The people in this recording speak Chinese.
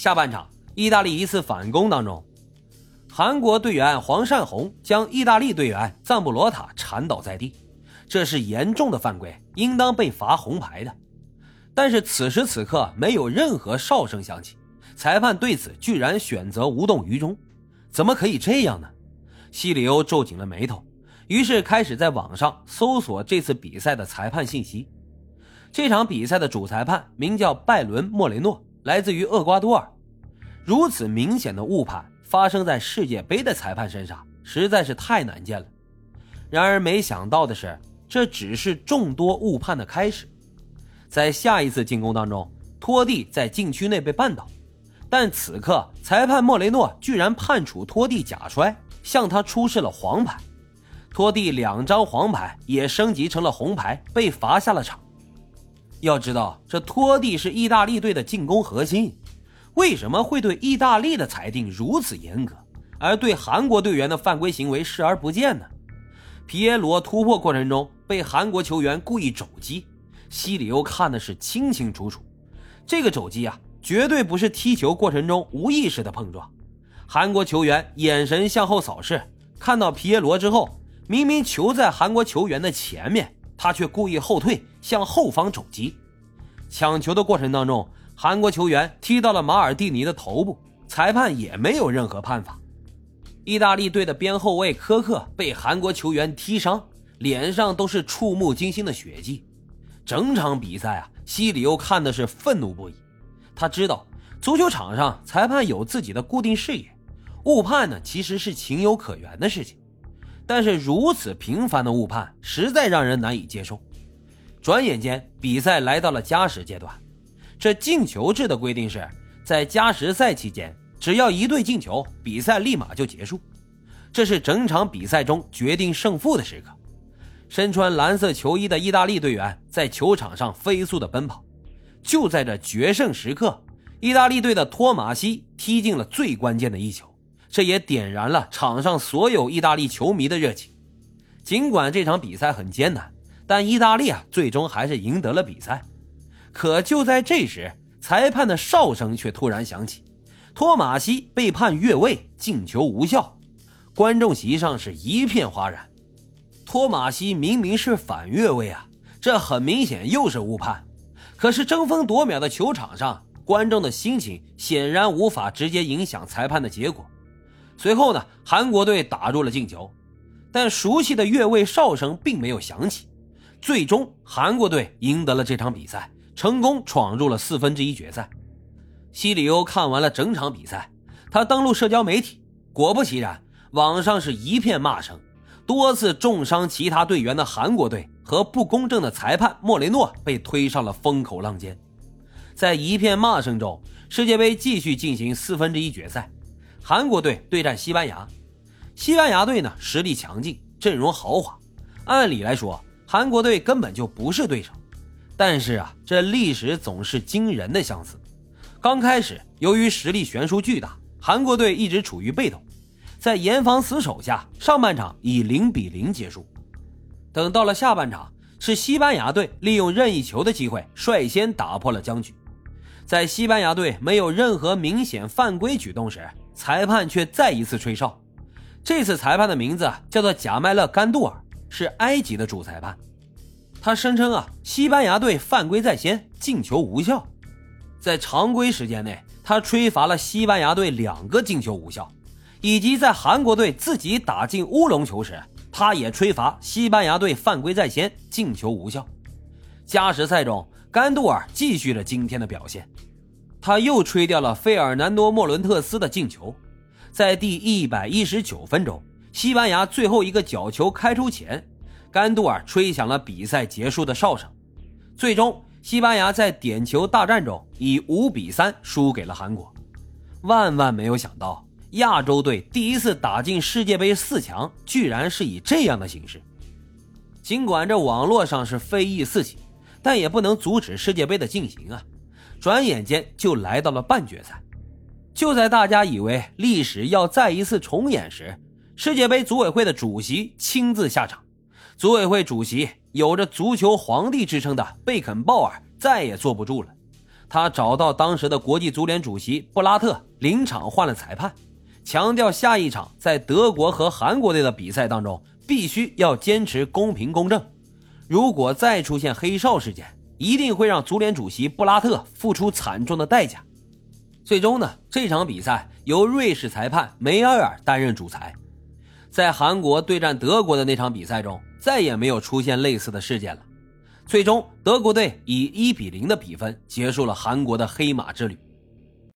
下半场，意大利一次反攻当中，韩国队员黄善宏将意大利队员赞布罗塔铲倒在地，这是严重的犯规，应当被罚红牌的。但是此时此刻没有任何哨声响起，裁判对此居然选择无动于衷，怎么可以这样呢？西里欧皱紧了眉头，于是开始在网上搜索这次比赛的裁判信息。这场比赛的主裁判名叫拜伦·莫雷诺。来自于厄瓜多尔，如此明显的误判发生在世界杯的裁判身上，实在是太难见了。然而，没想到的是，这只是众多误判的开始。在下一次进攻当中，托蒂在禁区内被绊倒，但此刻裁判莫雷诺居然判处托蒂假摔，向他出示了黄牌。托蒂两张黄牌也升级成了红牌，被罚下了场。要知道，这托蒂是意大利队的进攻核心，为什么会对意大利的裁定如此严格，而对韩国队员的犯规行为视而不见呢？皮耶罗突破过程中被韩国球员故意肘击，西里欧看的是清清楚楚。这个肘击啊，绝对不是踢球过程中无意识的碰撞。韩国球员眼神向后扫视，看到皮耶罗之后，明明球在韩国球员的前面。他却故意后退，向后方肘击。抢球的过程当中，韩国球员踢到了马尔蒂尼的头部，裁判也没有任何判罚。意大利队的边后卫科克被韩国球员踢伤，脸上都是触目惊心的血迹。整场比赛啊，西里欧看的是愤怒不已。他知道足球场上裁判有自己的固定视野，误判呢其实是情有可原的事情。但是如此频繁的误判，实在让人难以接受。转眼间，比赛来到了加时阶段。这进球制的规定是，在加时赛期间，只要一队进球，比赛立马就结束。这是整场比赛中决定胜负的时刻。身穿蓝色球衣的意大利队员在球场上飞速的奔跑。就在这决胜时刻，意大利队的托马西踢进了最关键的一球。这也点燃了场上所有意大利球迷的热情。尽管这场比赛很艰难，但意大利啊最终还是赢得了比赛。可就在这时，裁判的哨声却突然响起，托马西被判越位，进球无效。观众席上是一片哗然。托马西明明是反越位啊，这很明显又是误判。可是争分夺秒的球场上，观众的心情显然无法直接影响裁判的结果。随后呢，韩国队打入了进球，但熟悉的越位哨声并没有响起。最终，韩国队赢得了这场比赛，成功闯入了四分之一决赛。西里欧看完了整场比赛，他登录社交媒体，果不其然，网上是一片骂声。多次重伤其他队员的韩国队和不公正的裁判莫雷诺被推上了风口浪尖。在一片骂声中，世界杯继续进行四分之一决赛。韩国队对战西班牙，西班牙队呢实力强劲，阵容豪华，按理来说韩国队根本就不是对手。但是啊，这历史总是惊人的相似。刚开始，由于实力悬殊巨大，韩国队一直处于被动，在严防死守下，上半场以零比零结束。等到了下半场，是西班牙队利用任意球的机会率先打破了僵局。在西班牙队没有任何明显犯规举动时，裁判却再一次吹哨，这次裁判的名字叫做贾麦勒·甘杜尔，是埃及的主裁判。他声称啊，西班牙队犯规在先，进球无效。在常规时间内，他吹罚了西班牙队两个进球无效，以及在韩国队自己打进乌龙球时，他也吹罚西班牙队犯规在先，进球无效。加时赛中，甘杜尔继续了今天的表现。他又吹掉了费尔南多·莫伦特斯的进球，在第一百一十九分钟，西班牙最后一个角球开出前，甘杜尔吹响了比赛结束的哨声。最终，西班牙在点球大战中以五比三输给了韩国。万万没有想到，亚洲队第一次打进世界杯四强，居然是以这样的形式。尽管这网络上是非议四起，但也不能阻止世界杯的进行啊。转眼间就来到了半决赛，就在大家以为历史要再一次重演时，世界杯组委会的主席亲自下场。组委会主席有着“足球皇帝”之称的贝肯鲍尔再也坐不住了，他找到当时的国际足联主席布拉特，临场换了裁判，强调下一场在德国和韩国队的比赛当中，必须要坚持公平公正。如果再出现黑哨事件，一定会让足联主席布拉特付出惨重的代价。最终呢，这场比赛由瑞士裁判梅埃尔担任主裁。在韩国对战德国的那场比赛中，再也没有出现类似的事件了。最终，德国队以一比零的比分结束了韩国的黑马之旅。